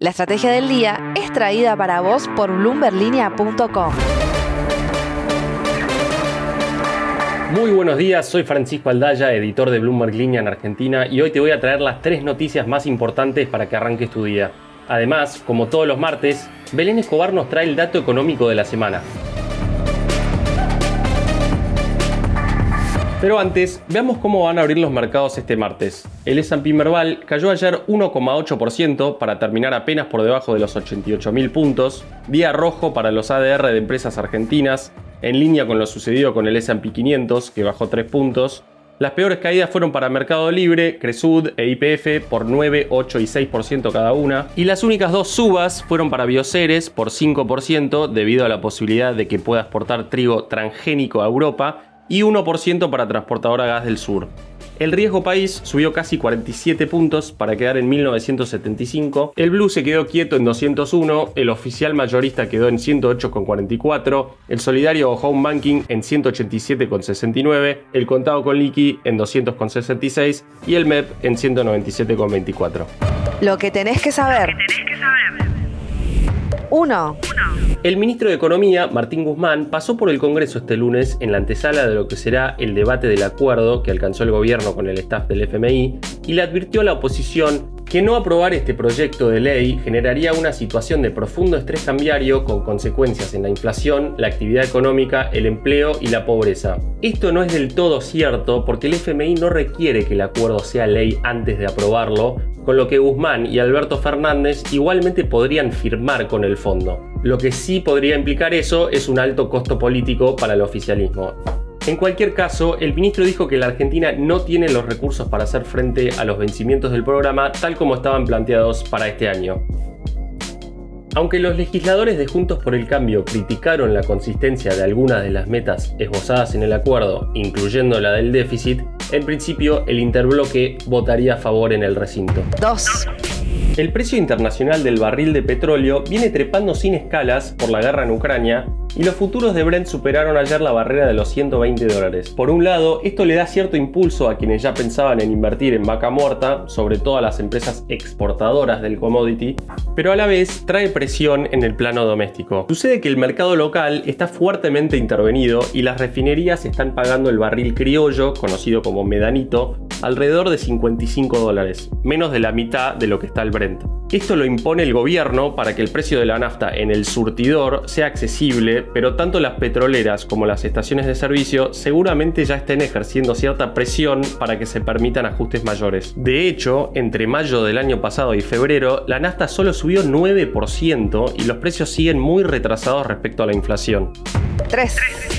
La estrategia del día es traída para vos por bloomberlinia.com. Muy buenos días, soy Francisco Aldaya, editor de Bloomberg Línea en Argentina y hoy te voy a traer las tres noticias más importantes para que arranques tu día. Además, como todos los martes, Belén Escobar nos trae el dato económico de la semana. Pero antes, veamos cómo van a abrir los mercados este martes. El S&P Merval cayó ayer 1,8% para terminar apenas por debajo de los 88.000 puntos, día rojo para los ADR de empresas argentinas, en línea con lo sucedido con el S&P 500, que bajó 3 puntos. Las peores caídas fueron para Mercado Libre, Cresud e IPF por 9, 8 y 6% cada una. Y las únicas dos subas fueron para Bioceres por 5% debido a la posibilidad de que pueda exportar trigo transgénico a Europa y 1% para Transportadora Gas del Sur. El riesgo país subió casi 47 puntos para quedar en 1975. El blue se quedó quieto en 201, el oficial mayorista quedó en 108,44, el solidario o home banking en 187,69, el contado con liqui en 200,66 y el MEP en 197,24. Lo que tenés que saber. 1. El ministro de Economía, Martín Guzmán, pasó por el Congreso este lunes en la antesala de lo que será el debate del acuerdo que alcanzó el gobierno con el staff del FMI y le advirtió a la oposición que no aprobar este proyecto de ley generaría una situación de profundo estrés cambiario con consecuencias en la inflación, la actividad económica, el empleo y la pobreza. Esto no es del todo cierto porque el FMI no requiere que el acuerdo sea ley antes de aprobarlo, con lo que Guzmán y Alberto Fernández igualmente podrían firmar con el fondo. Lo que sí podría implicar eso es un alto costo político para el oficialismo. En cualquier caso, el ministro dijo que la Argentina no tiene los recursos para hacer frente a los vencimientos del programa tal como estaban planteados para este año. Aunque los legisladores de Juntos por el Cambio criticaron la consistencia de algunas de las metas esbozadas en el acuerdo, incluyendo la del déficit, en principio el interbloque votaría a favor en el recinto. 2. El precio internacional del barril de petróleo viene trepando sin escalas por la guerra en Ucrania y los futuros de Brent superaron ayer la barrera de los 120 dólares. Por un lado, esto le da cierto impulso a quienes ya pensaban en invertir en vaca muerta, sobre todo a las empresas exportadoras del commodity, pero a la vez trae presión en el plano doméstico. Sucede que el mercado local está fuertemente intervenido y las refinerías están pagando el barril criollo, conocido como medanito, alrededor de 55 dólares, menos de la mitad de lo que está el Brent. Esto lo impone el gobierno para que el precio de la nafta en el surtidor sea accesible, pero tanto las petroleras como las estaciones de servicio seguramente ya estén ejerciendo cierta presión para que se permitan ajustes mayores. De hecho, entre mayo del año pasado y febrero, la nafta solo subió 9% y los precios siguen muy retrasados respecto a la inflación. 3.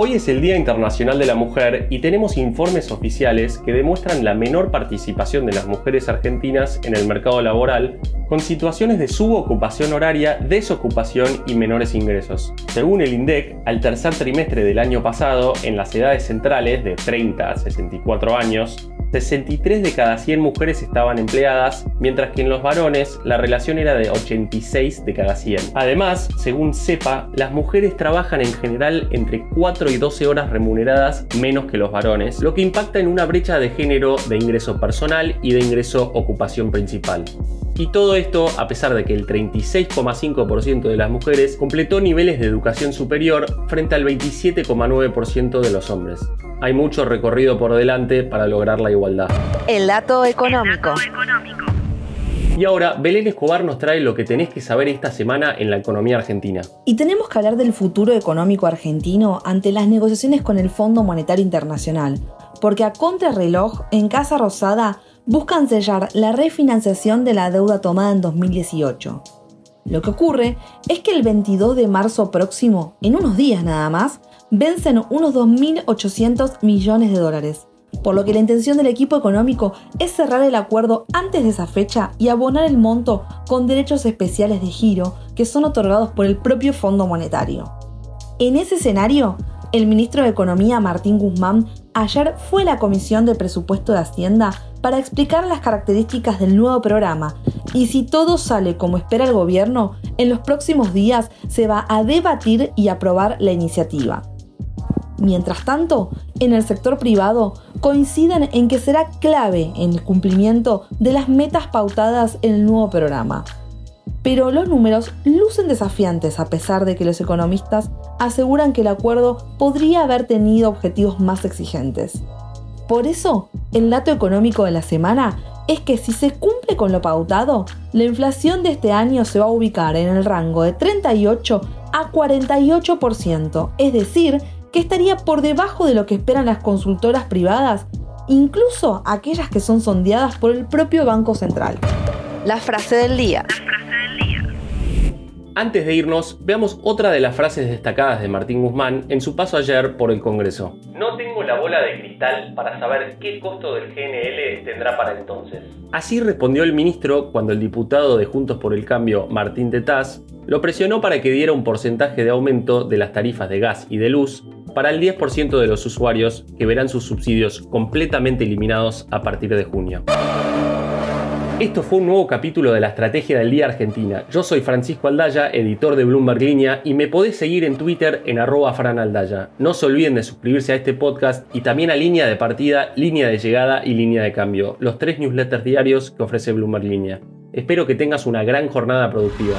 Hoy es el Día Internacional de la Mujer y tenemos informes oficiales que demuestran la menor participación de las mujeres argentinas en el mercado laboral, con situaciones de subocupación horaria, desocupación y menores ingresos. Según el INDEC, al tercer trimestre del año pasado, en las edades centrales de 30 a 64 años, 63 de cada 100 mujeres estaban empleadas, mientras que en los varones la relación era de 86 de cada 100. Además, según CEPA, las mujeres trabajan en general entre 4 y 12 horas remuneradas menos que los varones, lo que impacta en una brecha de género de ingreso personal y de ingreso ocupación principal. Y todo esto a pesar de que el 36,5% de las mujeres completó niveles de educación superior frente al 27,9% de los hombres. Hay mucho recorrido por delante para lograr la igualdad. El dato económico. Y ahora, Belén Escobar nos trae lo que tenés que saber esta semana en la economía argentina. Y tenemos que hablar del futuro económico argentino ante las negociaciones con el Fondo Monetario Internacional, porque a contrarreloj, en Casa Rosada, buscan sellar la refinanciación de la deuda tomada en 2018. Lo que ocurre es que el 22 de marzo próximo, en unos días nada más, vencen unos 2.800 millones de dólares, por lo que la intención del equipo económico es cerrar el acuerdo antes de esa fecha y abonar el monto con derechos especiales de giro que son otorgados por el propio Fondo Monetario. En ese escenario, el ministro de Economía Martín Guzmán ayer fue a la Comisión de Presupuesto de Hacienda para explicar las características del nuevo programa y si todo sale como espera el gobierno, en los próximos días se va a debatir y aprobar la iniciativa. Mientras tanto, en el sector privado coinciden en que será clave en el cumplimiento de las metas pautadas en el nuevo programa. pero los números lucen desafiantes a pesar de que los economistas aseguran que el acuerdo podría haber tenido objetivos más exigentes. Por eso, el dato económico de la semana es que si se cumple con lo pautado, la inflación de este año se va a ubicar en el rango de 38 a 48%, es decir, que estaría por debajo de lo que esperan las consultoras privadas, incluso aquellas que son sondeadas por el propio Banco Central. La frase del día. Antes de irnos, veamos otra de las frases destacadas de Martín Guzmán en su paso ayer por el Congreso. No tengo la bola de cristal para saber qué costo del GNL tendrá para entonces. Así respondió el ministro cuando el diputado de Juntos por el Cambio, Martín Tetaz, lo presionó para que diera un porcentaje de aumento de las tarifas de gas y de luz para el 10% de los usuarios que verán sus subsidios completamente eliminados a partir de junio. Esto fue un nuevo capítulo de la Estrategia del Día Argentina. Yo soy Francisco Aldaya, editor de Bloomberg Línea, y me podés seguir en Twitter en arroba franaldaya. No se olviden de suscribirse a este podcast y también a Línea de Partida, Línea de Llegada y Línea de Cambio, los tres newsletters diarios que ofrece Bloomberg Línea. Espero que tengas una gran jornada productiva.